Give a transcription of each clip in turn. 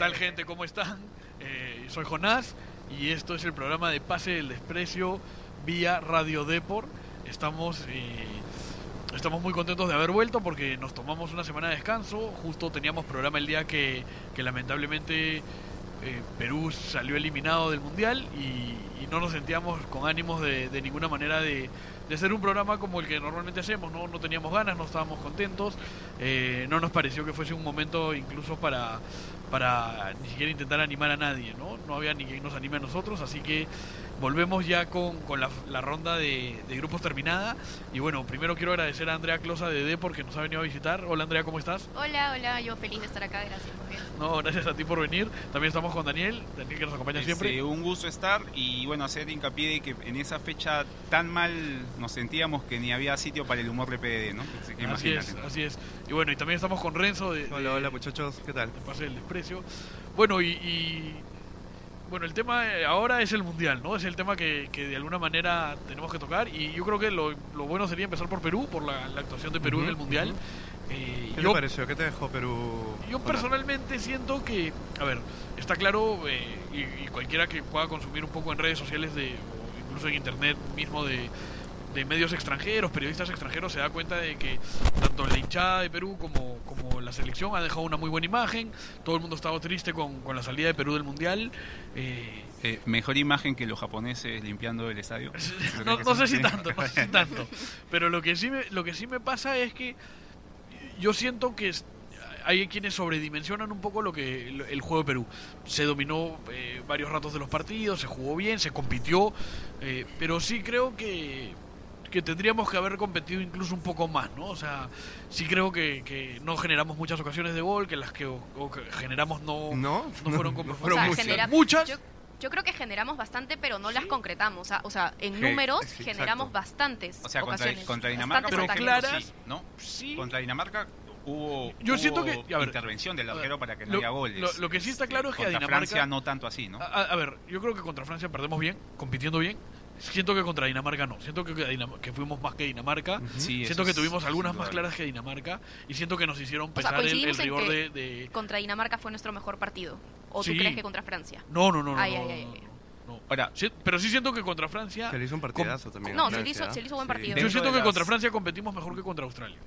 ¿Qué tal gente? ¿Cómo están? Eh, soy Jonás y esto es el programa de Pase del Desprecio vía Radio Depor. Estamos, eh, estamos muy contentos de haber vuelto porque nos tomamos una semana de descanso. Justo teníamos programa el día que, que lamentablemente eh, Perú salió eliminado del Mundial y, no nos sentíamos con ánimos de, de ninguna manera de, de hacer un programa como el que normalmente hacemos, no, no teníamos ganas, no estábamos contentos, eh, no nos pareció que fuese un momento incluso para, para ni siquiera intentar animar a nadie, ¿no? No había ni quien nos anime a nosotros, así que volvemos ya con, con la, la ronda de, de grupos terminada. Y bueno, primero quiero agradecer a Andrea Closa de D porque nos ha venido a visitar. Hola Andrea, ¿cómo estás? Hola, hola, yo feliz de estar acá, gracias. No, gracias a ti por venir. También estamos con Daniel, Daniel que nos acompaña siempre. Este, un gusto estar y bueno, hacer hincapié de que en esa fecha tan mal nos sentíamos que ni había sitio para el humor de PDD, ¿no? Así, que Así es, así es. Y bueno, y también estamos con Renzo de, Hola, de- hola muchachos, ¿qué tal? de Pase del Desprecio. Bueno, y, y- bueno, el tema eh, ahora es el mundial, ¿no? Es el tema que, que de alguna manera tenemos que tocar y yo creo que lo, lo bueno sería empezar por Perú, por la, la actuación de Perú Ujú, en el mundial. Eh, ¿Qué yo, te pareció? ¿Qué te dejó Perú? yo personalmente siento que, a ver, está claro eh, y, y cualquiera que pueda consumir un poco en redes sociales de, o incluso en internet mismo de, de medios extranjeros, periodistas extranjeros, se da cuenta de que tanto la hinchada de Perú como, como la selección ha dejado una muy buena imagen. Todo el mundo ha estado triste con, con la salida de Perú del Mundial. Eh, Eh, mejor imagen que los japoneses limpiando el estadio. no, no sé si tanto, no sé si tanto. Pero lo que sí me, lo que sí me pasa es que yo siento que hay quienes sobredimensionan un poco lo que el, juego de Perú. Se dominó eh, varios ratos de los partidos, se jugó bien, se compitió, pero sí creo que que tendríamos que haber competido incluso un poco más, ¿no? O sea, sí creo que, que no generamos muchas ocasiones de gol, que las que, o- o que generamos no, ¿No? no fueron con No O sea, muchas. genera- Muchas. Yo, yo creo que generamos bastante, pero no las concretamos. O sea, o sea, en Sí, números sí, generamos exacto. bastantes O sea, contra, ocasiones. contra Dinamarca, Pero ataques. claras. sí, ¿no? Sí. Contra Dinamarca hubo, Yo siento hubo que- a ver, intervención del a arquero para que no lo- haya goles. lo- lo que sí está claro es que a contra Dinamarca- Francia no tanto así, ¿no? A, a- a ver, yo creo que contra Francia perdemos bien, compitiendo bien. Siento que contra Dinamarca no. Siento que, que Dinam- que fuimos más que Dinamarca. Sí, siento que tuvimos algunas más claras que Dinamarca. Y siento que nos hicieron sea, pesar el, el coincidimos en rigor que- de, de- Contra Dinamarca fue nuestro mejor partido. ¿O Sí. tú crees que contra Francia? No, no, no, no. Ay, no, ay, no, ay, no, ay. No, no. Ahora, Sí, pero sí siento que contra Francia. Se le hizo un partidazo también. No, se le hizo- se le hizo buen sí. partido. Yo Dentro siento que las- contra Francia competimos mejor que contra Australia.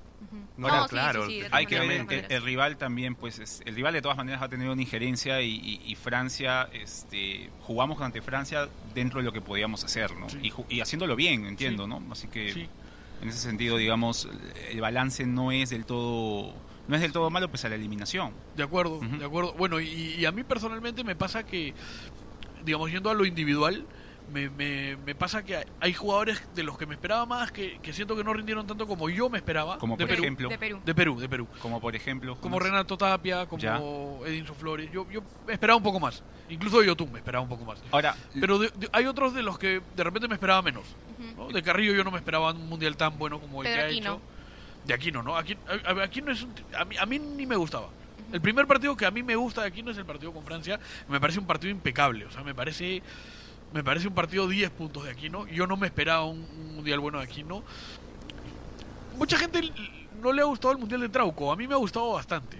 No, sí, claro, sí, sí, hay que ver de todas el rival también, pues es- el rival de todas maneras va a tener una injerencia y, y- y Francia, este, jugamos ante Francia dentro de lo que podíamos hacer, ¿no? Sí. Y, haciéndolo bien, entiendo, Sí. ¿no? Así que Sí. en ese sentido, digamos, el balance no es del todo, no es del todo malo pese a la eliminación. De acuerdo, de acuerdo. Bueno, y, y a mí personalmente me pasa que, digamos, yendo a lo individual, me, me, me pasa que hay, hay jugadores de los que me esperaba más que, que siento que no rindieron tanto como yo me esperaba. Como de por Perú. ejemplo, De Perú. De Perú, de Perú. como por ejemplo, Como. Renato Tapia, como Ya. Edinson Flores. Yo, yo esperaba un poco más. Incluso de Yotun me esperaba un poco más. Ahora, Pero de- de- hay otros de los que de repente me esperaba menos. De Carrillo yo no me esperaba un mundial tan bueno como el Pedro que ha Aquino. hecho. De Aquino, ¿no? Aquí, a, a- Aquino es un a, mí, a mí ni me gustaba. El primer partido que a mí me gusta de Aquino es el partido con Francia. Me parece un partido impecable. O sea, me parece me parece un partido 10 puntos de Aquino. Yo no me esperaba un, un mundial bueno de Aquino. Mucha gente no le ha gustado el mundial de Trauco. A mí me ha gustado bastante.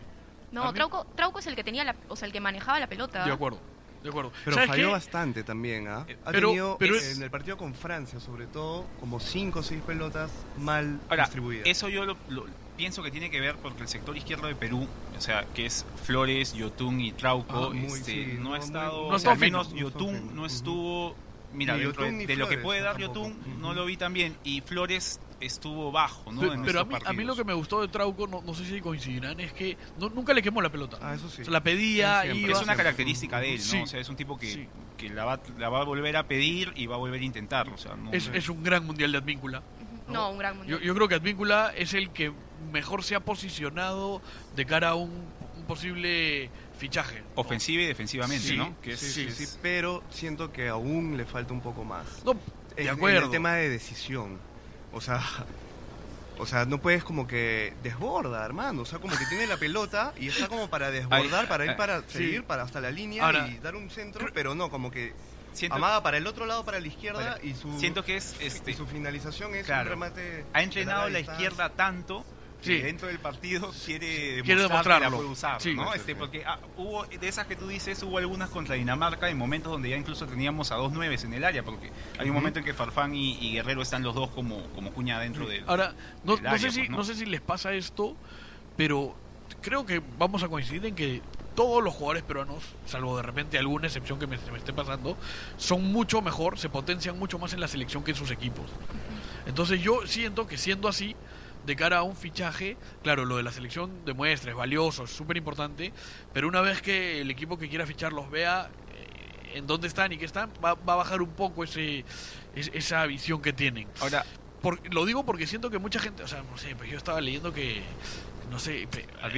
No, mí- Trauco, Trauco es el que tenía la, o sea, el que manejaba la pelota. De acuerdo. De acuerdo. Pero ¿Sabes falló qué? bastante también, ¿ah? Ha Pero- tenido pero eh, es- en el partido con Francia, sobre todo, como 5 o 6 pelotas mal Ahora, distribuidas. eso yo lo, lo- pienso que tiene que ver porque el sector izquierdo de Perú, o sea, que es Flores, Yotun y Trauco, Ah, este, sí, no, no, ha estado, No o sea, al menos No Yotun no estuvo, mira, dentro de, de lo que puede dar tampoco. Yotun, no lo vi tan bien, y Flores estuvo bajo, ¿no? Pe- en pero a mí, a mí lo que me gustó de Trauco, no, no sé si coincidirán, es que no- nunca le quemó la pelota. Ah, eso sí. O sea, la pedía, Sí, iba. es una característica de él, ¿no? Sí. O sea, es un tipo que, Sí. que la, va, la va a volver a pedir y va a volver a intentar, o sea, no... Es, es un gran mundial de Advíncula. No, un gran Yo, mundial. yo creo que Advíncula es el que mejor se ha posicionado de cara a un, un posible fichaje. ¿no? Ofensiva y defensivamente, Sí, ¿no? Que es- Sí, sí, sí, es- pero siento que aún le falta un poco más. No, En- de en acuerdo. el tema de decisión. O sea, o sea, no puedes como que desborda, hermano. O sea, como que tiene la pelota y está como para desbordar, Ay, para ir ay, para sí. seguir para hasta la línea Ahora, y dar un centro, pero no, como que siento, amaga para el otro lado, para la izquierda y su siento que es y este su finalización es Claro. un remate ha de entrenado la distancia. izquierda tanto que Sí. dentro del partido quiere, Quiere demostrar que la demostrarlo. puede usar, Sí. ¿no? Sí, Este, porque ah, hubo, de esas que tú dices, hubo algunas contra Dinamarca en momentos donde ya incluso teníamos a dos nueves en el área, porque hay un momento en que Farfán y, y Guerrero están los dos como, como cuña dentro del... Ahora, no, del no sé si, pues, ¿no? no sé si les pasa esto, pero creo que vamos a coincidir en que todos los jugadores peruanos, salvo de repente alguna excepción que me, se me esté pasando, son mucho mejor, se potencian mucho más en la selección que en sus equipos. Entonces yo siento que siendo así, de cara a un fichaje, claro, lo de la selección demuestra, es valioso, es súper importante, pero una vez que el equipo que quiera fichar los vea eh, en dónde están y qué están, va, va a bajar un poco ese, es- esa visión que tienen. Ahora, Por- lo digo porque siento que mucha gente, o sea, no sé, pues yo estaba leyendo que, no sé,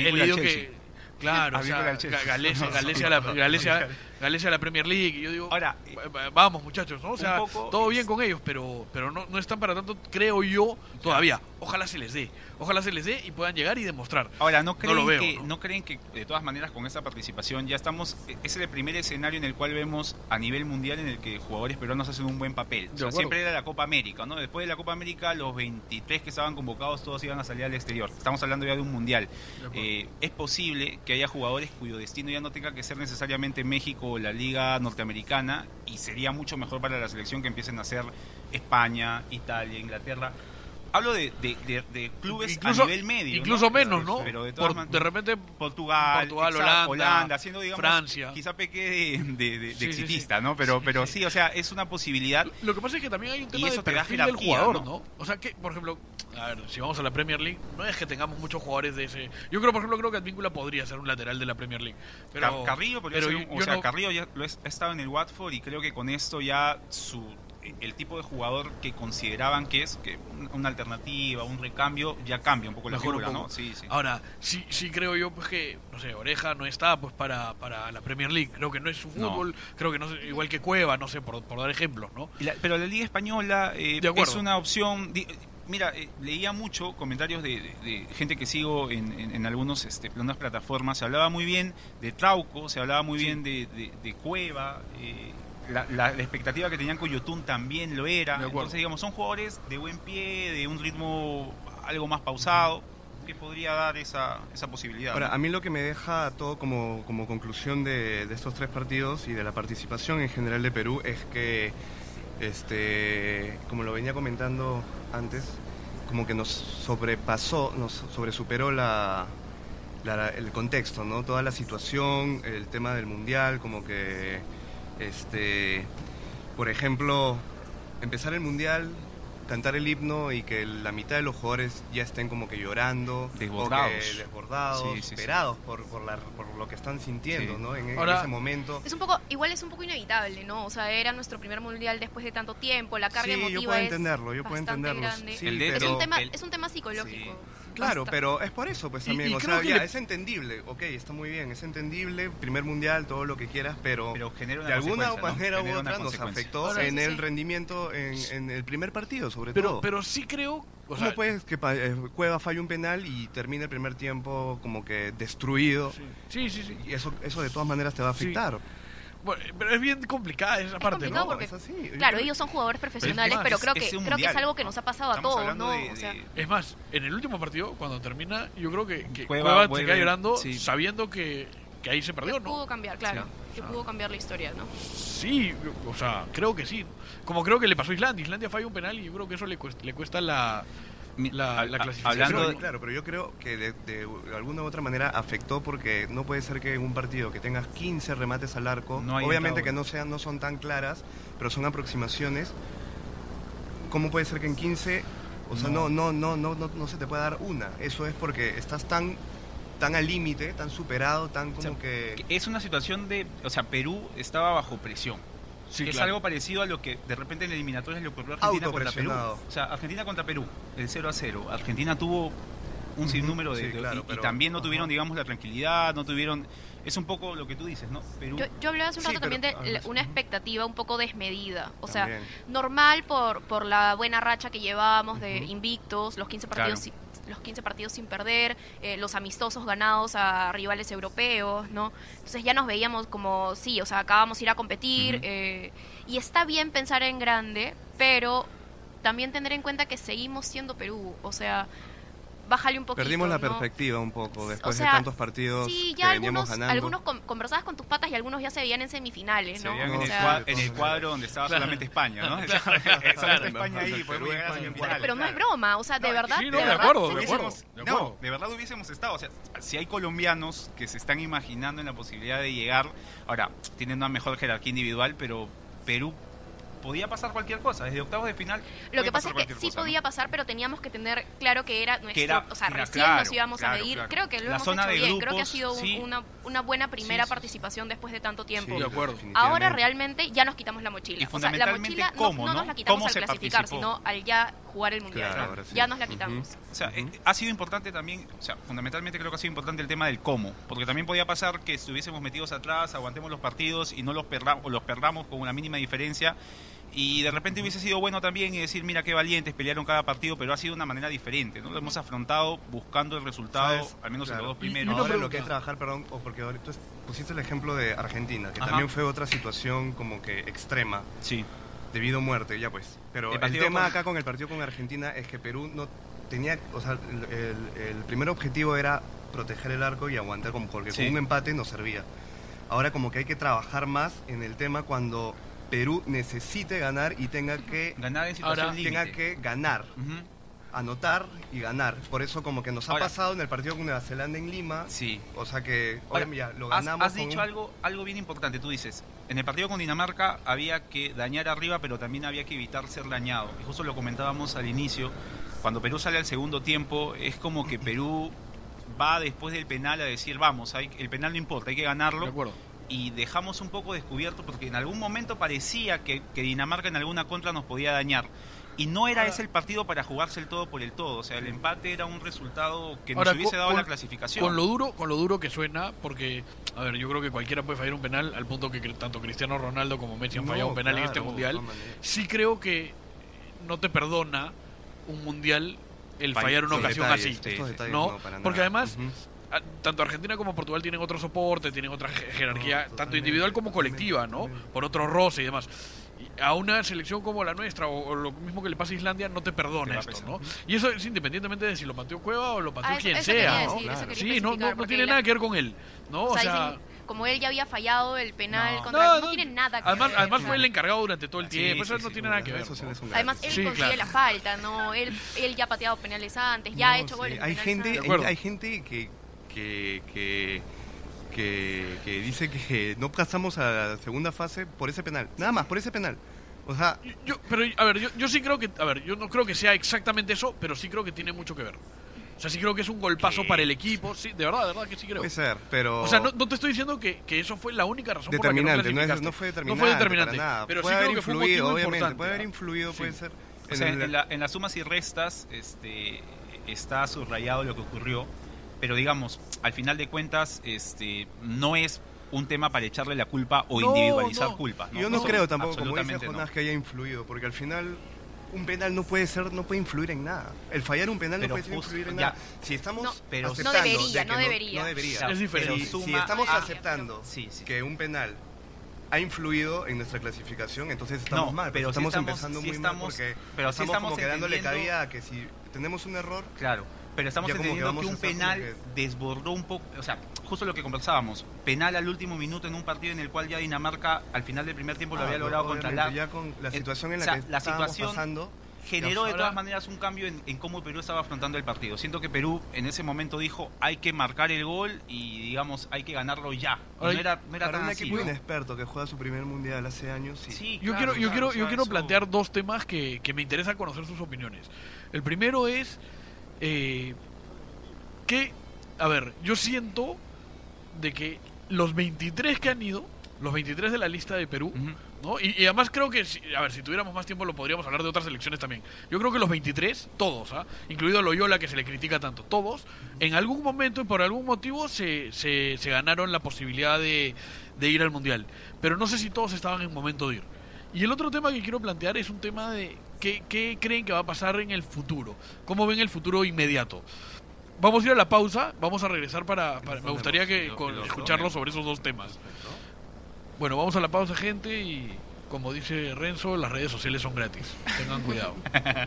he leído que, claro, o sea, Galecia, No, no, no, Galecia, Galecia la Premier League, y yo digo, ahora va- va- vamos muchachos, ¿no? O sea, poco todo bien con ellos, pero pero no, no están para tanto, creo yo, todavía. Ojalá se les dé, ojalá se les dé y puedan llegar y demostrar. Ahora, ¿no creen, lo veo, que, ¿no? ¿no? creen que de todas maneras con esta participación ya estamos, es el primer escenario en el cual vemos a nivel mundial en el que jugadores peruanos hacen un buen papel? O sea, siempre era la Copa América, ¿no? Después de la Copa América, los 23 que estaban convocados todos iban a salir al exterior. Estamos hablando ya de un mundial. De. Eh, es posible que haya jugadores cuyo destino ya no tenga que ser necesariamente México la Liga Norteamericana y sería mucho mejor para la selección que empiecen a ser España, Italia, Inglaterra. Hablo de, de- de- de clubes incluso a nivel medio. incluso ¿no? menos, ¿no? Pero de todas Por- de repente Portugal, Portugal, exacto, Holanda, haciendo, digamos, Francia. Quizá pequé de, de- de Sí, sí, exitista. ¿no? Pero, Sí, pero sí. o sea, es una posibilidad. Lo que pasa es que también hay un tema eso de te da perfil del jugador, ¿no? ¿no? O sea, que, por ejemplo, a ver, si vamos a la Premier League, no es que tengamos muchos jugadores de ese. Yo creo, por ejemplo, creo que Advíncula podría ser un lateral de la Premier League. Pero, Car- Carrillo podría pero ser yo- o sea, no- Carrillo ya lo ha estado en el Watford y creo que con esto ya su el tipo de jugador que consideraban que es que un- una alternativa, un recambio, ya cambia un poco la figura. ¿no? Sí, sí. Ahora, sí, sí creo yo pues que, no sé, Oreja no está pues para, para la Premier League. Creo que no es su No. fútbol. Creo que no sé, igual que Cueva, no sé, por, por dar ejemplos, ¿no? La- pero la Liga Española eh, es una opción. di- Mira, eh, leía mucho comentarios de, de- de gente que sigo en, en, en algunos este, algunas plataformas. Se hablaba muy bien de Trauco, se hablaba muy Sí. bien de, de- de Cueva. eh, la, la- la expectativa que tenían con Yotun también lo era. Entonces, digamos, son jugadores de buen pie, de un ritmo algo más pausado, que podría dar esa, esa posibilidad. Ahora, ¿no? a mí lo que me deja todo como, como conclusión de, de estos tres partidos y de la participación en general de Perú es que, este, como lo venía comentando antes, como que nos sobrepasó, nos sobresuperó la, la- el contexto, ¿no? Toda la situación, el tema del mundial, como que, este, por ejemplo, empezar el mundial, cantar el himno y que la mitad de los jugadores ya estén como que llorando, Desbordados. o que desbordados, Sí, sí, sí. superados por, por, la- por lo que están sintiendo, Sí. ¿no? En, ese momento. Es un poco, igual es un poco inevitable, ¿no? O sea, era nuestro primer mundial después de tanto tiempo, la carga Sí, yo emotiva puedo es entenderlo, yo puedo bastante entenderlo. grande. Sí, El de- es, un tema, el- es un tema psicológico. Claro, Basta- pero es por eso, pues también. y o creo sea, que ya, le- es entendible, ok, está muy bien, es entendible, primer mundial, todo lo que quieras, pero, Pero genera una de alguna manera u otra nos afectó Ahora, en sí, el sí. rendimiento en, en el primer partido, sobre Pero, todo. pero sí creo. O ¿Cómo sea, puedes que pa- eh, Cueva falle un penal y termine el primer tiempo como que destruido? Sí, sí, sí. sí. Y eso, eso de todas maneras te va a afectar. Pero es bien complicada esa parte, ¿no? porque- es así. Claro, ellos son jugadores profesionales, más, pero creo es que creo que es algo que ¿no? nos ha pasado a todos, ¿no? de- O sea, de- Es más, en el último partido, cuando termina, yo creo que, que Cueva Cueva, se queda llorando sí. sabiendo que, que ahí se perdió, que ¿no? pudo cambiar, claro, Sí. que pudo cambiar la historia, ¿no? Sí, o sea, creo que sí. Como creo que le pasó a Islandia. Islandia falla un penal y yo creo que eso le cuesta, le cuesta la, la, clasificación. hablando de- claro, pero yo creo que de, de alguna u otra manera afectó porque no puede ser que en un partido que tengas 15 remates al arco, No obviamente que no sean no son tan claras, pero son aproximaciones. ¿Cómo puede ser que en 15, o sea, no No. no no no no, se te puede dar una? Eso es porque estás tan tan al límite, tan superado, tan como sea, que Es una situación de, o sea, Perú estaba bajo presión. Sí, es claro. algo parecido a lo que de repente en eliminatorias le ocurrió a Argentina contra Perú. O sea, Argentina contra Perú, el 0 a 0. Argentina tuvo un sinnúmero de, sí, de- claro, y- y, pero- también no ajá. tuvieron, digamos, la tranquilidad, no tuvieron es un poco lo que tú dices, ¿no? Perú Yo, yo hablaba hace un Sí, rato pero- también de la- una expectativa un poco desmedida. O sea, normal por, por la buena racha que llevábamos de invictos, los 15 partidos, Claro. Los 15 partidos sin perder, eh, los amistosos ganados a rivales europeos, ¿no? Entonces ya nos veíamos como, sí, o sea, acabamos de ir a competir. Eh, y está bien pensar en grande, pero también tener en cuenta que seguimos siendo Perú. O sea, bájale un poquito. Perdimos la ¿no? perspectiva un poco después sea, de tantos partidos Sí, que ya veníamos algunos, ganando. algunos con- conversabas con tus patas y algunos ya se veían en semifinales, Se ¿no? veían No, en, O el sea, cua- en el cuadro donde estaba solamente España, ¿no? solamente España ahí, podemos llegar a semifinales. pero no es claro. broma, o sea, de No, verdad. sí, no, de de acuerdo, de acuerdo. No, acuerdo. de verdad hubiésemos estado. O sea, si hay colombianos que se están imaginando en la posibilidad de llegar, ahora, tienen una mejor jerarquía individual, pero Perú podía pasar cualquier cosa. Desde octavos de final. Lo que pasa es que sí cosa, ¿no? podía pasar, pero teníamos que tener claro que era nuestro, era- o sea, era recién claro, nos íbamos claro, a medir. claro. Creo que lo La hemos zona hecho de bien, creo que ha grupos, sido un- sí. una, una buena primera sí. participación después de tanto tiempo. Sí, De acuerdo. Ahora realmente ya nos quitamos la mochila. Y o sea, la fundamentalmente mochila no- cómo, no, ¿no? nos la quitamos ¿Cómo al clasificar, participó? sino al ya jugar el mundial. Claro, ahora sí. Ya nos la quitamos. O sea, eh, ha sido importante también, o sea, fundamentalmente creo que ha sido importante el tema del cómo, porque también podía pasar que estuviésemos metidos atrás, aguantemos los partidos y no los, perra- o los perdamos con una mínima diferencia. Y de repente hubiese sido bueno también y decir, mira qué valientes, pelearon cada partido, pero ha sido de una manera diferente, ¿no? Lo hemos afrontado buscando el resultado, ¿Sabes? al menos en Claro. los dos Y- y primeros. una Ahora lo que es trabajar, perdón, o porque ahorita pusiste el ejemplo de Argentina, que Ajá. también fue otra situación como que extrema, Sí, debido a muerte, ya pues. Pero El el, tema con- acá con el partido con Argentina es que Perú no tenía, o sea, el, el- el primer objetivo era proteger el arco y aguantar, como porque Sí. con un empate nos servía. Ahora como que hay que trabajar más en el tema cuando Perú necesite ganar y tenga que, ganar en situación Ahora, límite. tenga que ganar. Anotar y ganar. Por eso como que nos ha Ahora- pasado en el partido con Nueva Zelanda en Lima. Sí. O sea que Ahora, oye, ya, lo ganamos. has dicho un- algo, algo bien importante. Tú dices, en el partido con Dinamarca había que dañar arriba, pero también había que evitar ser dañado. Y justo lo comentábamos al inicio. Cuando Perú sale al segundo tiempo, es como que Perú va después del penal a decir, vamos, hay, el penal no importa, hay que De ganarlo. acuerdo. Y dejamos un poco descubierto, porque en algún momento parecía que, que Dinamarca en alguna contra nos podía dañar. Y no era ese el partido para jugarse el todo por el todo. O sea, el empate era un resultado que nos Ahora, hubiese con- dado con- la clasificación. Con lo duro, con lo duro que suena, porque a ver, yo creo que cualquiera puede fallar un penal al punto que tanto Cristiano Ronaldo como Messi han No, fallado un penal en este mundial. Sí creo que no te perdona un mundial el Fall- fallar una ocasión detalles, así. sí, sí. No, porque además- Tanto Argentina como Portugal tienen otro soporte, tienen otra je- jerarquía, No, tanto individual como colectiva, ¿no? Por otro roce y demás. Y a una selección como la nuestra, o, o lo mismo que le pasa a Islandia, no te perdona esto. ¿no? Y eso es independientemente de si lo pateó Cueva o lo pateó Ah, quien eso sea. decir, ¿no? Claro. Sí, no, no, tiene la- nada que ver con él, ¿no? O O sea, como él ya había fallado el penal No. contra... No, No, no. tiene nada que además, ver. además fue el encargado durante todo el Sí, tiempo, sí, eso no sí, tiene nada que ver. Además, él Sí, consigue claro. la falta, ¿no? Él, él ya ha pateado penales antes, ya ha hecho sí, goles. Hay gente, hay gente que, que, que, que, que dice que no pasamos a la segunda fase por ese penal. Nada más, por ese penal. O sea, Yo, pero, a ver, yo, yo sí creo que, a ver, yo no creo que sea exactamente eso, pero sí creo que tiene mucho que ver. O sea, sí creo que es un golpazo ¿Qué? para el equipo, sí, de verdad, de verdad que sí creo. puede ser, pero... O sea, no, no te estoy diciendo que, que eso fue la única razón determinante, por no, la que no, es, no clasificaste. fue determinante. No fue determinante, para nada. pero puede sí haber creo que fue un influido, motivo obviamente. importante, Puede haber influido, Sí. puede ser. O en sea, el- en, la- en las sumas y restas este, está subrayado lo que ocurrió, pero digamos, al final de cuentas, este, no es un tema para echarle la culpa o No, individualizar no. culpas. Yo no, no, creo tampoco, como dice. Jonás, que haya influido, porque al final un penal no puede ser, no puede influir en nada. El fallar un penal Pero no puede justo- influir en ya. nada. Si estamos No, pero- aceptando no debería, de que no debería. no debería. Claro, Es diferente. Si, pero si estamos Ah, aceptando Sí, sí. que un penal ha influido en nuestra clasificación, entonces estamos No, mal. pero sí estamos, estamos- empezando muy estamos- mal porque pero estamos, estamos como que dándole cabida a que si tenemos un error, Claro, pero estamos entendiendo que a un penal desbordó un poco, o sea, justo lo que conversábamos, penal al último minuto en un partido en el cual ya Dinamarca al final del primer tiempo lo ah, había logrado contra la ya con la situación en o la sea, que la situación- pasando, generó de todas maneras un cambio en, en cómo Perú estaba afrontando el partido. Siento que Perú en ese momento dijo hay que marcar el gol y digamos hay que ganarlo ya. Y Ahora, no era, no era para tan un así, equipo ¿no? inexperto que juega su primer mundial hace años, sí. Sí, Yo claro, quiero, yo claro, quiero, o sea, yo quiero eso- plantear dos temas que, que me interesa conocer sus opiniones. El primero es eh, que, a ver, yo siento de que los 23 que han ido, los 23 de la lista de Perú. ¿no? Y, y además creo que, si- a ver, si tuviéramos más tiempo lo podríamos hablar de otras selecciones también. Yo creo que los 23, todos, ¿ah? incluido Loyola que se le critica tanto, todos, en algún momento y por algún motivo se, se, se ganaron la posibilidad de, de ir al Mundial. Pero no sé si todos estaban en momento de ir. Y el otro tema que quiero plantear es un tema de qué, qué creen que va a pasar en el futuro, cómo ven el futuro inmediato. Vamos a ir a la pausa, vamos a regresar para... para- me gustaría que, con- lo- escucharlo sobre esos dos temas. Bueno, vamos a la pausa, gente, y como dice Renzo, las redes sociales son gratis. Tengan cuidado.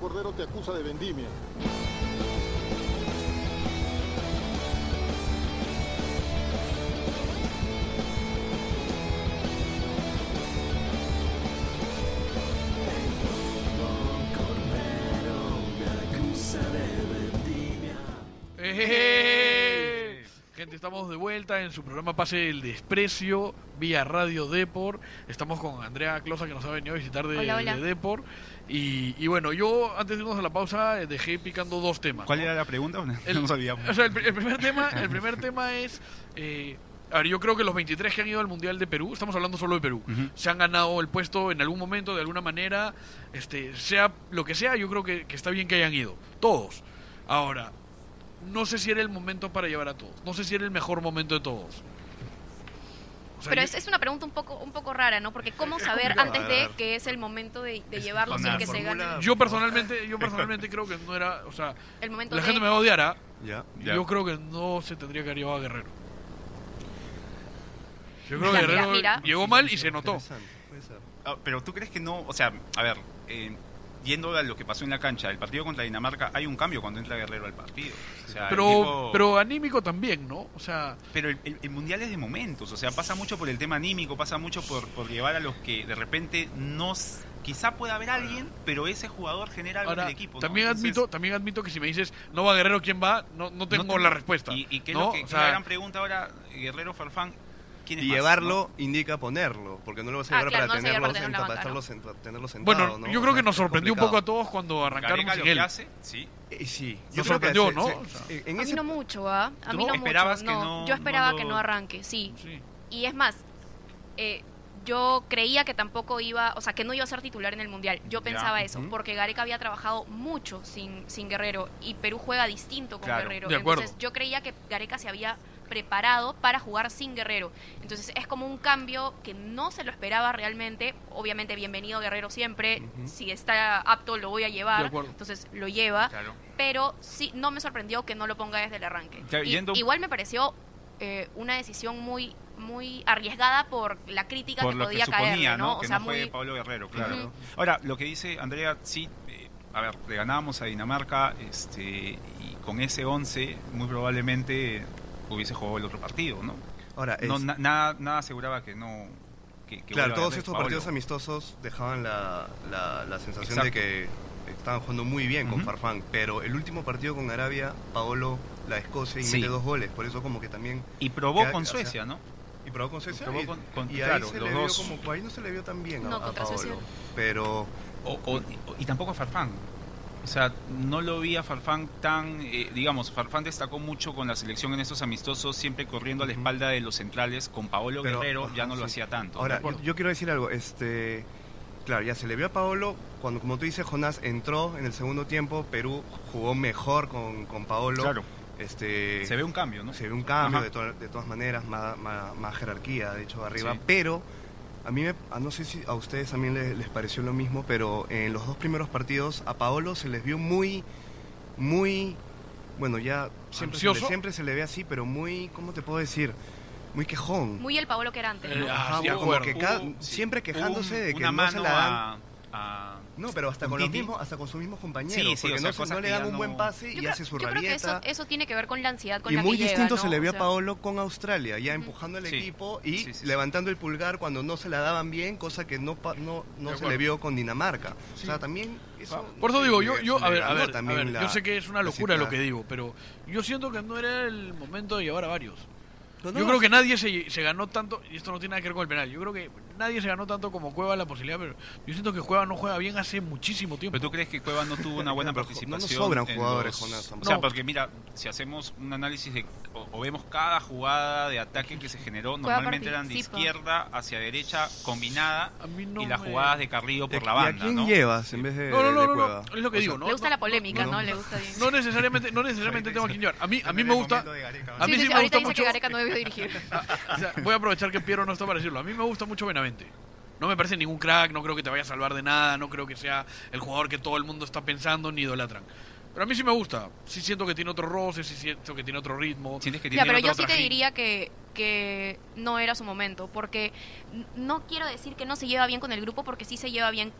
Guerrero te acusa de vendimia. ¡Eh! De vuelta en su programa Pase el Desprecio vía Radio Depor. Estamos con Andrea Closa que nos ha venido a visitar de, Hola, hola. de Depor. Y, y bueno, yo antes de irnos a la pausa eh, dejé picando dos temas. ¿Cuál ¿no? era la pregunta? El- no sabíamos. O sea, el, el primer tema, el primer tema es, eh, a ver, yo creo que los 23 que han ido al mundial de Perú, estamos hablando solo de Perú, se han ganado el puesto en algún momento, de alguna manera, este, sea lo que sea, yo creo que, que está bien que hayan ido, todos. Ahora, no sé si era el momento para llevar a todos, no sé si era el mejor momento de todos. O sea, Pero es, es una pregunta un poco un poco rara, ¿no? Porque ¿cómo saber antes de que es el momento de, llevarlo sin que se gane yo personalmente, yo personalmente creo que no era, o sea, el momento la de... gente me va a odiar, ¿ah? Ya. Ya. Yo creo que no se tendría que haber llevado a Guerrero. Yo creo que Guerrero mira, mira. llegó mal y se notó. Interesante, puede ser. Ah, pero tú crees que no, o sea, a ver, eh, yendo a lo que pasó en la cancha, el partido contra Dinamarca, hay un cambio cuando entra Guerrero al partido. O sea, el Pero, pero anímico también, ¿no? O sea, Pero el, el- el mundial es de momentos, o sea, pasa mucho por el tema anímico, pasa mucho por, por llevar a los que de repente no. Quizá pueda haber alguien, pero ese jugador genera algo ahora, en el equipo. ¿no? también Entonces, admito, también admito que si me dices no va Guerrero, ¿quién va? No, no tengo no te- la respuesta. Y, y que es lo que, O que sea, la gran pregunta ahora, Guerrero Farfán, ¿quién es Y más, llevarlo indica ponerlo, porque no lo vas a Ah, llevar claro, para no tenerlo, para tenerlo sentado. bueno, ¿no? yo creo que nos sorprendió un poco a todos cuando arrancaron Gareca sin lo que él. hace, sí. Eh, sí, Nos yo sorprendió, se- ¿no? se- en- A mí no mucho, ¿ah? A mí ¿No? ¿Esperabas mucho. que no- yo esperaba que no arranque, sí. Sí. Y es más, eh, yo creía que tampoco iba, o sea, que no iba a ser titular en el Mundial. Yo pensaba eso, porque Gareca había trabajado mucho sin, sin Guerrero y Perú juega distinto con Claro, Guerrero. de acuerdo. Entonces yo creía que Gareca se había preparado para jugar sin Guerrero. Entonces es como un cambio que no se lo esperaba realmente. Obviamente bienvenido Guerrero siempre. Si está apto lo voy a llevar. Entonces lo lleva Claro. pero sí, no me sorprendió que no lo ponga desde el arranque. Claro, Y- yendo- Igual me pareció eh, una decisión muy muy arriesgada por la crítica Por que lo que podía suponía, caerle, ¿no? ¿no? Que o sea, no fue muy... Pablo Guerrero, claro. Ujú. Ahora, lo que dice Andrea, sí, eh, a ver, le ganábamos a Dinamarca este, y con ese 11 muy probablemente hubiese jugado el otro partido, ¿no? Ahora, No, es- na- nada, nada aseguraba que no... Que, que claro, todos estos Paolo. partidos amistosos dejaban la, la, la sensación Exacto. de que estaban jugando muy bien con Ujú. Farfán, pero el último partido con Arabia, Paolo la escoce y Sí. mete dos goles, por eso como que también... Y probó con o sea, Suecia, ¿no? Y probó con Suecia Probó y, con- con- y claro, ahí se los le dos. vio como... Ahí no se le vio tan bien a, No, a contra Paolo, Suecia. pero... O- o- y tampoco a Farfán. O sea, no lo vi a Farfán tan, eh, digamos, Farfán destacó mucho con la selección en estos amistosos, siempre corriendo a la espalda de los centrales. Con Paolo Pero, Guerrero ya no lo hacía tanto. Ahora, yo, yo quiero decir algo, este... Claro, ya se le vio a Paolo, cuando como tú dices, Jonás entró en el segundo tiempo, Perú jugó mejor con, con Paolo. claro, Este, se ve un cambio, ¿no? Se ve un cambio de, to- de todas maneras, más, más- más jerarquía, de hecho, arriba. Sí. Pero a mí, me, a no sé si a ustedes también les, les pareció lo mismo, pero en los dos primeros partidos a Paolo se les vio muy, muy, bueno, ya siempre se, le, siempre se le ve así, pero muy, ¿cómo te puedo decir? Muy quejón. Muy el Paolo que era antes. Eh, ¿no? ah, Ajá, como que cada- Hubo- siempre quejándose un- de que una no se la dan. a- a- No, pero hasta con con los mismos, hasta con sus mismos compañeros, Sí, sí, porque o sea, no, se- cosas no le dan un buen pase Yo y creo, hace su yo creo que eso, eso tiene que ver con la ansiedad con y la muy que llega, distinto ¿no? se le O vio a Paolo con Australia, ya empujando al Sí. equipo y Sí, sí, sí. levantando el pulgar cuando no se la daban bien, cosa que no no, se le vio con Dinamarca. Sí. O sea, también eso... Por eso digo, yo, yo a ver, a ganó ver, a también ver, la- yo sé que es una locura lo que digo, pero yo siento que no era el momento de llevar a varios. No, no, yo creo que nadie se, se ganó tanto, y esto no tiene nada que ver con el penal, yo creo que nadie se ganó tanto como Cueva la posibilidad, pero yo siento que Cueva no juega bien hace muchísimo tiempo. ¿Pero tú crees que Cueva no tuvo una buena participación? no nos sobran jugadores, los- Jonás, O sea, No. porque mira, si hacemos un análisis de o, o vemos cada jugada de ataque que se generó, normalmente eran de izquierda hacia derecha combinada A no y las me- jugadas de Carrillo por ¿Y la a banda, quién ¿no? llevas en vez de, No, no, no, de Cueva? es lo que O digo, sea, ¿no? Le gusta no, la polémica, no. Le gusta bien. No necesariamente, no necesariamente tengo a quien llevar. A mí, a mí me gusta, a mí sí, sí, sí, me ahorita gusta dice mucho. que Gareca no debió dirigir. O sea, voy a aprovechar que Piero no está para decirlo. A mí me gusta mucho Benavente. No me parece ningún crack, no creo que te vaya a salvar de nada, no creo que sea el jugador que todo el mundo está pensando ni idolatran. Pero a mí sí me gusta. Sí siento que tiene otro roce, sí siento que tiene otro ritmo. Sientes que Ya, tiene pero otro yo sí te diría que, que no era su momento, porque no quiero decir que no se lleva bien con el grupo, porque sí se lleva bien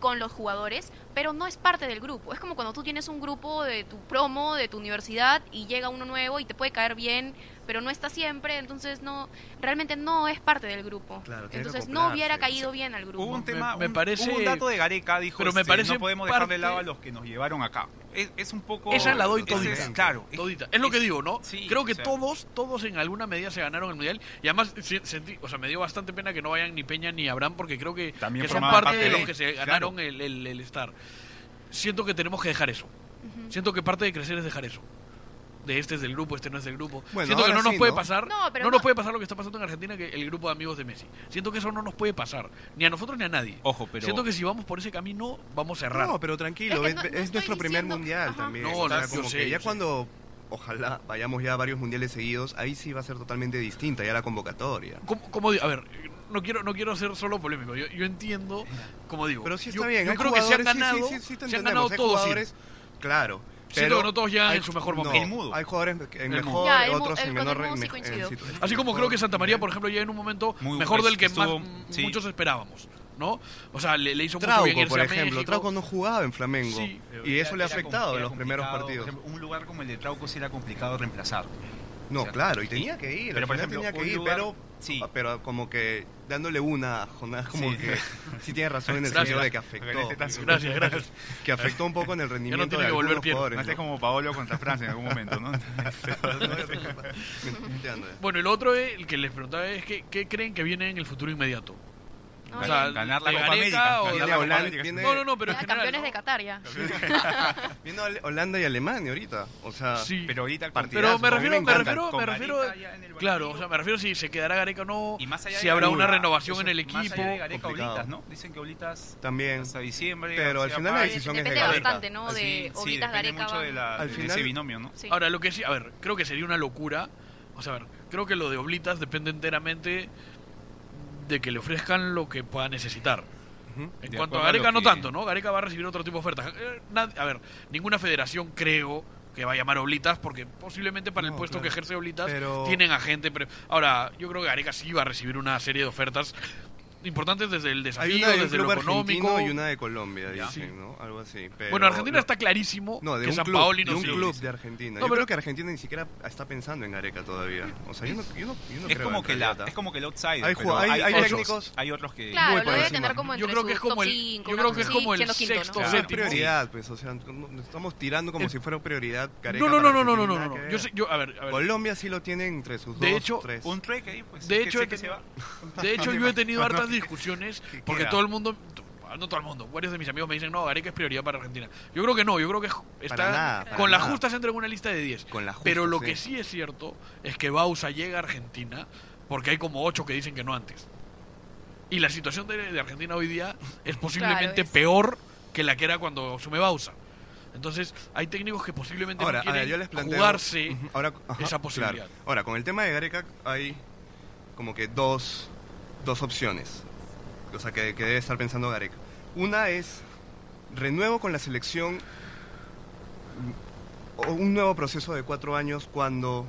con los jugadores, pero no es parte del grupo. Es como cuando tú tienes un grupo de tu promo, de tu universidad, y llega uno nuevo y te puede caer bien, pero no está siempre, entonces no, realmente no es parte del grupo. Claro, entonces no hubiera caído bien al grupo. Hubo un tema, me un- parece- hubo un dato de Gareca, dijo, pero me este, parece no podemos dejar de lado a los que nos llevaron acá. Es, es un poco... Esa la doy todita. es- claro. es- Todita. Es lo que digo, ¿no? sí, Creo que o sea, todos, todos en alguna medida se ganaron el mundial. Y además, sentí, o sea, me dio bastante pena que no vayan ni Peña ni Abraham, porque creo que, También que son parte parte de de- los que se claro. ganaron el, el, el estar. Siento que tenemos que dejar eso. Ujú. Siento que parte de crecer es dejar eso. De este es del grupo, este no es del grupo. Bueno, Siento que no nos sí, puede ¿no? pasar. No, No, pero nos no- puede pasar lo que está pasando en Argentina, que el grupo de amigos de Messi. Siento que eso no nos puede pasar. Ni a nosotros ni a nadie. Ojo, pero... Siento que si vamos por ese camino, vamos a errar. No, pero tranquilo, Es que es, no- no nuestro primer diciendo- mundial Ajá. también. No, o sea, no, yo como sé, que ya yo sé. cuando ojalá vayamos ya a varios mundiales seguidos, ahí sí va a ser totalmente distinta ya la convocatoria. como, como digo, a ver, no quiero no quiero ser solo polémico. Yo, yo entiendo, como digo, Pero sí está yo, bien, yo creo que se han ganado, sí, sí, sí te se han ganado todos. claro. Pero que no todos llegan hay- en su mejor no, momento. El mudo. Hay jugadores en El mejor, Ya, el otros el en menor en Así como creo que Santa María, por ejemplo, llega en un momento Muy mejor bueno, del que estuvo- más sí. muchos esperábamos, ¿no? O sea, le, le hizo mucho Trauco, bien irse por ejemplo. Trauco no jugaba en Flamengo Sí. y eso le ha afectado en los primeros partidos. ejemplo, un lugar como el de Trauco sí era complicado reemplazar. No, O sea, claro, y tenía que ir, pero, por ejemplo, tenía que ir, lugar- pero, sí. pero como que dándole una a Jonás, como Sí. que sí tiene razón en el sentido de que afectó, este Gracias, gracias. que afectó un poco en el rendimiento tiene de que volver jugadores. No ¿no? como Paolo contra Francia en algún momento, ¿no? Bueno, y lo otro es, el que les preguntaba es que, ¿qué creen que viene en el futuro inmediato? No, O sea, ganar la Copa América. o ganar la Copa Holanda, América. viene- No, no, no, pero en Ya, general, campeones ¿no? de Qatar ya. Viendo a Holanda y Alemania ahorita, o sea, Sí. Pero ahorita Partidazo, Pero me refiero, me refiero, me refiero, el claro, o sea, me refiero si se quedará Gareca o no, Y más allá si habrá una renovación en el Más allá equipo. de Gareca. Oblitas, ¿no? Dicen que Oblitas también. hasta diciembre. Pero al final la decisión es de Depende Gareca. bastante, ¿no? Sí, De Oblitas Gareca. mucho de, la, Al de final- ese binomio, ¿no? Ahora, lo que sí, a ver, creo que sería una locura. O sea, a ver, creo que lo de Oblitas depende enteramente de que le ofrezcan lo que pueda necesitar. En De cuanto a a Gareca, no tanto, ¿no? Gareca va a recibir otro tipo de ofertas. Eh, a ver, ninguna federación creo que va a llamar Oblitas porque posiblemente para el puesto claro. que ejerce Oblitas Pero- tienen a gente. Pero... Ahora, yo creo que Gareca sí va a recibir una serie de ofertas importantes desde el Hay desafío, una de un desde lo económico. y una de Colombia, dicen, Sí. ¿no? Algo así. pero- Bueno, Argentina no- está clarísimo No, de que un San club, Paoli de no un sigue. club de Argentina. No, yo pero- creo que Argentina ni siquiera está pensando en Gareca todavía. O sea, yo no, yo no, yo no Es creo como, que la, es como que el outsider. Hay pero hay- hay otros, técnicos- Hay otros que. Claro, muy lo por debe encima. tener como Yo creo que es como el- cinco, yo creo que es como el sexto, es séptimo. prioridad, pues, o sea, no- no estamos tirando como si fuera prioridad Gareca No, no, no, no, no, no, Yo ver. sé, yo, a ver, a ver. Colombia sí lo tiene entre sus De dos, hecho, tres. Un trueque ahí, pues. De hecho. De hecho, yo he tenido hartas discusiones ¿Qué porque queda? todo el mundo, no todo el mundo, varios de mis amigos me dicen, no, Gareca es prioridad para Argentina. Yo creo que no, yo creo que está nada, con las justas entra en una lista de 10. Con la justa, Pero lo sí. que sí es cierto es que Bausa llega a Argentina porque hay como 8 que dicen que no antes. Y la situación de, de Argentina hoy día es posiblemente es. peor que la que era cuando asume Bausa. Entonces, hay técnicos que posiblemente Ahora, no quieren ver, yo les planteo jugarse ahora, ajá, esa posibilidad. claro. Ahora, con el tema de Gareca hay como que dos, dos opciones. O sea, que, que debe estar pensando Gareca. Una es renuevo con la selección mm, o un nuevo proceso de cuatro años cuando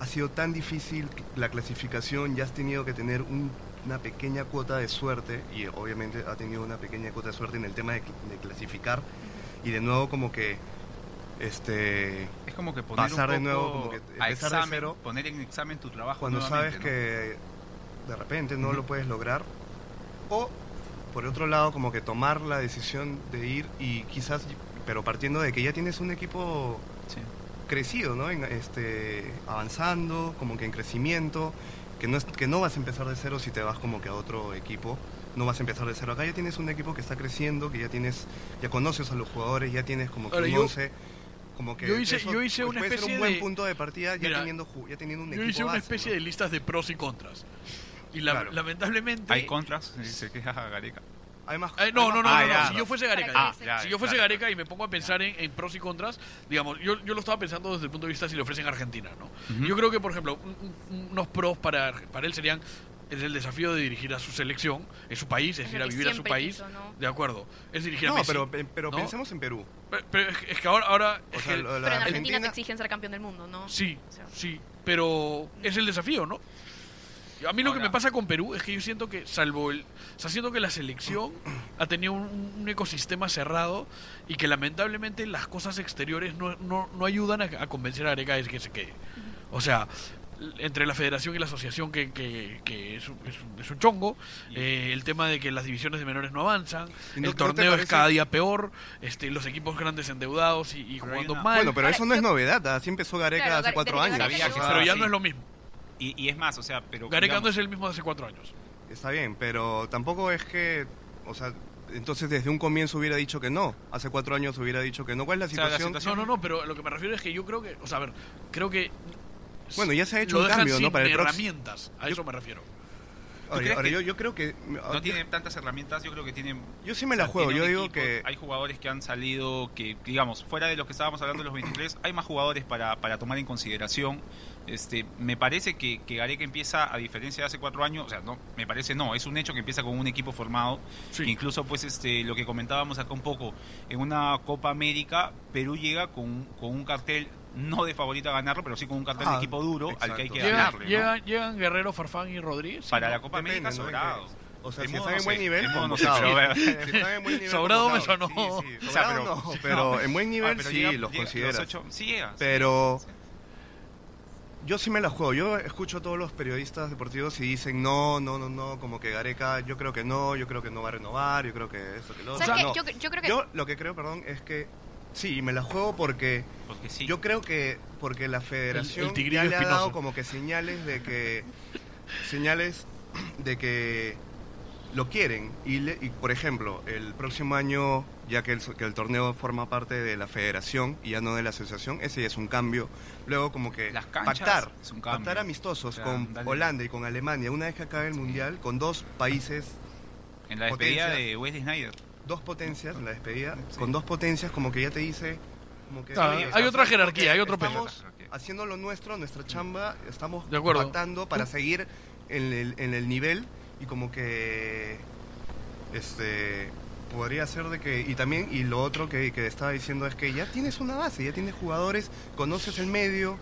ha sido tan difícil la clasificación, ya has tenido que tener un- una pequeña cuota de suerte y obviamente ha tenido una pequeña cuota de suerte en el tema de, cl- de clasificar y de nuevo como que este Es como que poner Pasar un de nuevo, como que a empezar de examen, cero. poner en examen tu trabajo cuando sabes que de repente no lo puedes lograr. O por otro lado como que tomar la decisión de ir y quizás pero partiendo de que ya tienes un equipo crecido no en, este avanzando como que en crecimiento que no es, que no vas a empezar de cero si te vas como que a otro equipo. No vas a empezar de cero. Acá ya tienes un equipo que está creciendo que ya tienes ya conoces a los jugadores ya tienes como que Ahora, un yo- como que yo hice- eso, yo hice pues, una puede ser especie un buen de- punto de partida ya Mira, teniendo ya teniendo un Yo equipo hice una base, especie ¿no? de listas de pros y contras. Y la- Claro. lamentablemente... Hay contras, eh, se queja Gareca. Hay más- Eh, no, hay no, no, Ah, no, no, ya. si yo fuese Gareca, ya. si yo fuese claro. Gareca y me pongo a pensar en, en pros y contras, digamos, yo, yo lo estaba pensando desde el punto de vista si le ofrecen a Argentina, ¿no? Yo creo que, por ejemplo, un- un- unos pros para, para él serían es el desafío de dirigir a su selección, en su país, es Es ir a vivir a su país. De acuerdo, es dirigir a No, Messi. pero, pero ¿no? pensemos en Perú. Pero, pero es, que ahora, ahora O es sea, que- lo de la Pero en Argentina, Argentina te exigen ser campeón del mundo, ¿no? sí, O sea, sí, pero es el desafío, ¿no? A mí lo que me pasa con Perú es que yo siento que, salvo el. O sea, siento que la selección ha tenido un, un ecosistema cerrado y que lamentablemente las cosas exteriores no, no, no ayudan a, a convencer a Areca de que se quede. O sea, entre la federación y la asociación que, que, que es, un, es un- es un chongo, eh, el tema de que las divisiones de menores no avanzan, ¿Y no- el no torneo es cada día peor, este, los equipos grandes endeudados y, jugando una- mal. Bueno, pero eso no es novedad, así empezó Gareca Claro, hace cuatro años. Que pero ya no es lo mismo. Y, y es más, o sea, pero. Gareca no digamos, es el mismo de hace cuatro años. Está bien, pero tampoco es que, o sea, entonces desde un comienzo hubiera dicho que no. Hace cuatro años hubiera dicho que no. ¿Cuál es la sea, la situación? No, no, no, pero lo que me refiero es que yo creo que, o sea, a ver, creo que Bueno, ya se ha hecho lo un dejan cambio, ¿no? Para el próximo- herramientas, a eso me refiero. Ahora, yo, yo creo que... No tiene tantas herramientas, yo creo que tiene Yo sí me O sea, la juego, yo digo equipo, que... Hay jugadores que han salido, que digamos, fuera de los que estábamos hablando de los 23, hay más jugadores para, para tomar en consideración. Este, me parece que, que Gareca empieza, a diferencia de hace cuatro años, o sea, no, me parece no, es un hecho que empieza con un equipo formado. Sí. que incluso, pues, este, lo que comentábamos acá un poco, en una Copa América, Perú llega con, con un cartel, no de favorito a ganarlo, pero sí con un cartel de Ah, equipo duro al que hay exacto. que Llegan, ganarle. ¿no? llegan, llegan Guerrero, Farfán y Rodríguez. Para la Copa Depende, América, ¿no? sobrado. O sea, De si están no en buen nivel, de Sobrado me sonó. Sí, sí, O sea, sobrado pero- no, pero en buen nivel Ah, pero sí llega- los llega- consideras. ocho- sí llega. sí Pero- sí. Yo sí me la juego. Yo escucho a todos los periodistas deportivos y dicen no, no, no, no, como que Gareca, yo creo que no, yo creo que no va a renovar, yo creo que esto, que lo otro. ¿Sabes No. qué? Yo, yo creo que... Yo lo que creo, perdón, es que sí, me la juego porque Porque sí. yo creo que porque la federación El- el tigrillo ya le ha dado como que señales de que señales de que lo quieren y, le- y, por ejemplo el próximo año ya que el, que el torneo forma parte de la federación y ya no de la asociación ese ya es un cambio luego como que Las canchas pactar es un cambio. pactar amistosos O sea, con dale. Holanda y con Alemania una vez que acabe el mundial con dos países En la despedida potencias. de Wesley Snyder. dos potencias en la despedida Sí. con dos potencias como que ya te dice como que Ah, oye, hay otra jerarquía, hay otro peso. haciendo lo nuestro nuestra chamba estamos De acuerdo. pactando para seguir en el, en el nivel y como que este podría ser de que y también y lo otro que, que estaba diciendo es que ya tienes una base ya tienes jugadores conoces el medio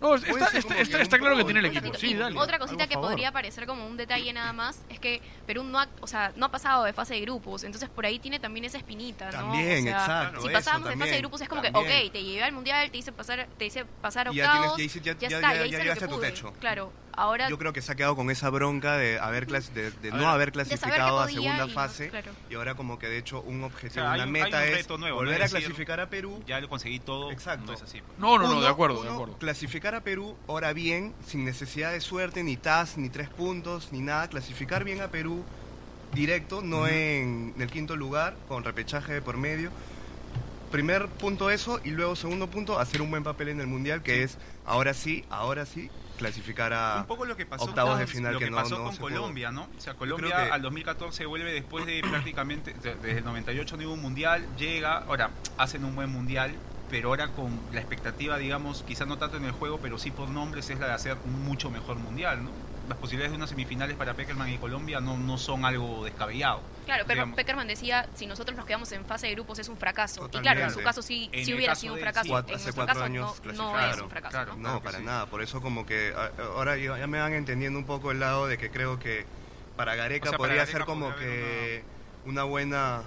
No, está, claro que tiene el equipo. Sí, dale. Otra cosita que favor. podría parecer como un detalle nada más es que Perú no ha, o sea, no ha pasado de fase de grupos, entonces por ahí tiene también esa espinita, ¿no? También, O sea, exacto, Si eso pasábamos de fase de grupos es como que, ok, te llevé al mundial, te hice pasar, te hice pasar a Y ya octavos, tienes- ya hice- ya- ya- está, ya- ya ya hice lo llegaste que a tu pude. techo. Claro, ahora yo creo que se ha quedado con esa bronca de haber clas- de, de no ver. haber clasificado a segunda y no, fase claro. y ahora como que de hecho un objetivo O sea, hay una un- meta un es nuevo, volver no a decir- clasificar a Perú Ya lo conseguí todo. Exacto. No es así. pues. No, no, no, de acuerdo, de acuerdo. Clasificar a Perú, ahora bien, sin necesidad de suerte, ni TAS, ni tres puntos, ni nada. Clasificar bien a Perú directo, no en, el quinto lugar, con repechaje de por medio. Primer punto eso, y luego segundo punto, hacer un buen papel en el Mundial, que es, ahora sí, ahora sí, clasificar a... un poco lo que pasó octavos con, de final lo que que no- pasó no con pudo. Colombia, ¿no? O sea, Colombia que- al 2014 vuelve después de prácticamente de- desde el 98 no hubo un mundial, llega, ahora hacen un buen mundial, pero ahora con la expectativa, digamos, quizás no tanto en el juego, pero sí por nombres es la de hacer un mucho mejor mundial, ¿no? Las posibilidades de unas semifinales para Peckerman y Colombia no, no son algo descabellado. Claro, pero digamos. Peckerman decía, si nosotros nos quedamos en fase de grupos es un fracaso. Y claro, en su caso sí, En sí hubiera caso sido un fracaso. en hace cuatro caso años no, no es clasificaron. un fracaso. Claro. ¿no? Para sí. nada. Por eso como que ahora ya me van entendiendo un poco el lado de que creo que para Gareca O sea, para podría Gareca ser como podría que una buena...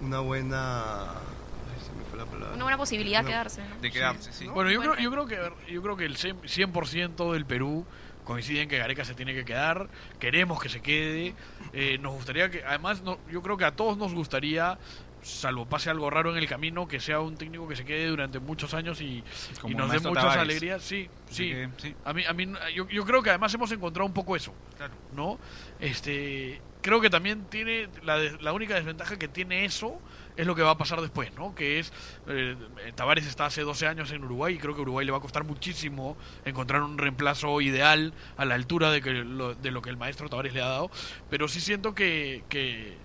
Una buena... ay, se me fue la palabra. Una buena posibilidad No. quedarse. ¿no? De quedarse, sí. ¿no? Bueno, yo creo, yo creo que yo creo que el 100% 100% del Perú coincide en que Gareca se tiene que quedar, queremos que se quede, eh, nos gustaría que, además, no, yo creo que a todos nos gustaría, salvo pase algo raro en el camino, que sea un técnico que se quede durante muchos años y, nos dé muchas Tavares. alegrías. Sí, sí. que, sí, A mí, a mí, yo, yo creo que además hemos encontrado un poco eso, claro. ¿no? Este, creo que también tiene la, la única desventaja que tiene eso es lo que va a pasar después, ¿no? Que es eh, Tavares está hace 12 años en Uruguay y creo que a Uruguay le va a costar muchísimo encontrar un reemplazo ideal a la altura de que lo, de lo que el maestro Tavares le ha dado, pero sí siento que, que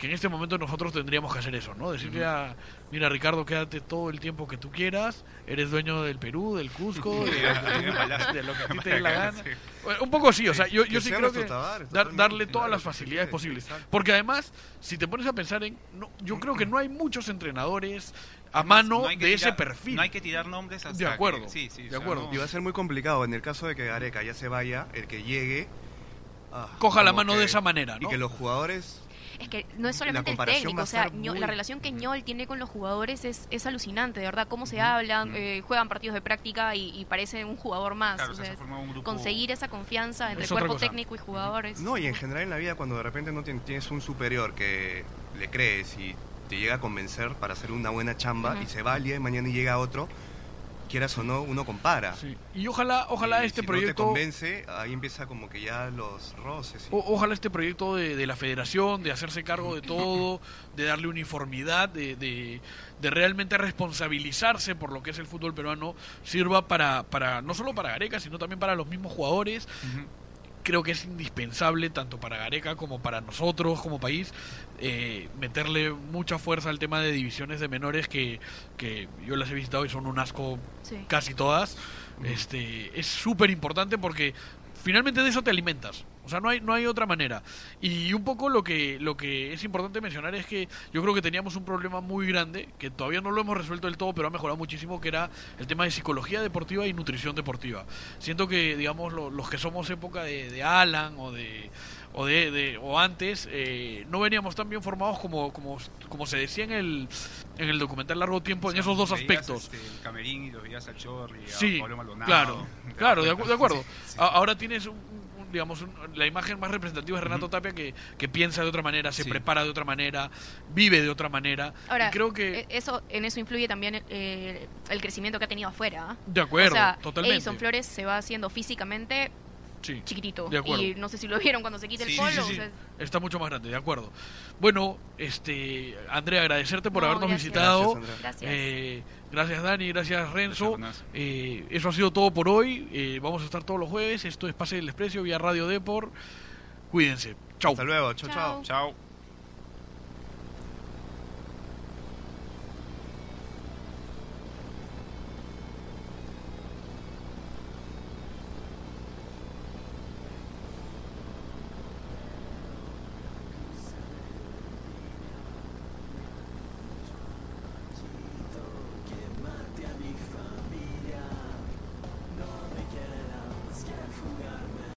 que en este momento nosotros tendríamos que hacer eso, ¿no? Decirle a, mira Ricardo, quédate todo el tiempo que tú quieras, eres dueño del Perú, del Cusco, de, de lo que a ti te dé la gana. Bueno, Un poco sí, o sea, yo, sí creo que dar- darle todas las facilidades posibles. Porque además, si te pones a pensar en... No, yo creo que no hay muchos entrenadores a mano No de tirar- ese perfil. No hay que tirar nombres hasta De acuerdo, que- sí, sí, de acuerdo. no- Y va a ser muy complicado en el caso de que Gareca ya se vaya, el que llegue. ah, Coja la mano que- de esa manera, Y ¿no? que los jugadores. Es que no es solamente el técnico, o sea, muy- la relación que Ñol tiene con los jugadores es, es alucinante, de verdad, cómo se Ujú, hablan, ujú. eh, juegan partidos de práctica y, y parece un jugador más. Claro, o o sea, sea, se forma un grupo- conseguir esa confianza entre Es cuerpo cosa. técnico y jugadores. No, y en general en la vida, cuando de repente no tien- tienes un superior que le crees y te llega a convencer para hacer una buena chamba y se va el día de mañana y llega otro, quieras o no, uno compara. Sí. Y ojalá, ojalá Y este si no te proyecto... convence, ahí empieza como que ya los roces. y- O- ojalá este proyecto de, de la federación, de hacerse cargo de todo, de darle uniformidad, de, de, de realmente responsabilizarse por lo que es el fútbol peruano, sirva para, para no solo para Gareca, sino también para los mismos jugadores. Creo que es indispensable, tanto para Gareca como para nosotros como país, eh, meterle mucha fuerza al tema de divisiones de menores que, que yo las he visitado y son un asco Sí. casi todas, este, es súper importante porque finalmente de eso te alimentas. O sea, no hay, no hay otra manera. Y un poco lo que, lo que es importante mencionar es que yo creo que teníamos un problema muy grande, que todavía no lo hemos resuelto del todo, pero ha mejorado muchísimo, que era el tema de psicología deportiva y nutrición deportiva. Siento que, digamos, lo- los que somos época de, de Alan o de o de, de- o antes eh, no veníamos tan bien formados como, como, como se decía en el, en el documental largo tiempo O en esos dos aspectos. este, el camerín y los veías a Chorri, a Sí, Pablo Maldonado. claro, claro, de, acu- de acuerdo. Sí, sí. A- Ahora tienes, un, un- digamos, un- la imagen más representativa es Renato. Tapia que, que piensa de otra manera, se Sí. prepara de otra manera, vive de otra manera. Ahora, y creo que, eh, eso, en eso influye también eh, el crecimiento que ha tenido afuera. ¿ah? de acuerdo, o sea, totalmente. Edison Flores se va haciendo físicamente Sí, chiquitito. De acuerdo. Y no sé si lo vieron cuando se quita Sí, el sí, polo. sí, o sí. sea, está mucho más grande, de acuerdo. Bueno, este Andrea, agradecerte por No, habernos gracias. visitado. Gracias, Andrea. Gracias. Eh, gracias Dani, gracias Renzo. Eh, eso ha sido todo por hoy. Eh, vamos a estar todos los jueves. Esto es Pase del Desprecio vía Radio Depor. Cuídense. Chau. Hasta luego, chao, chao. Chao. Chao.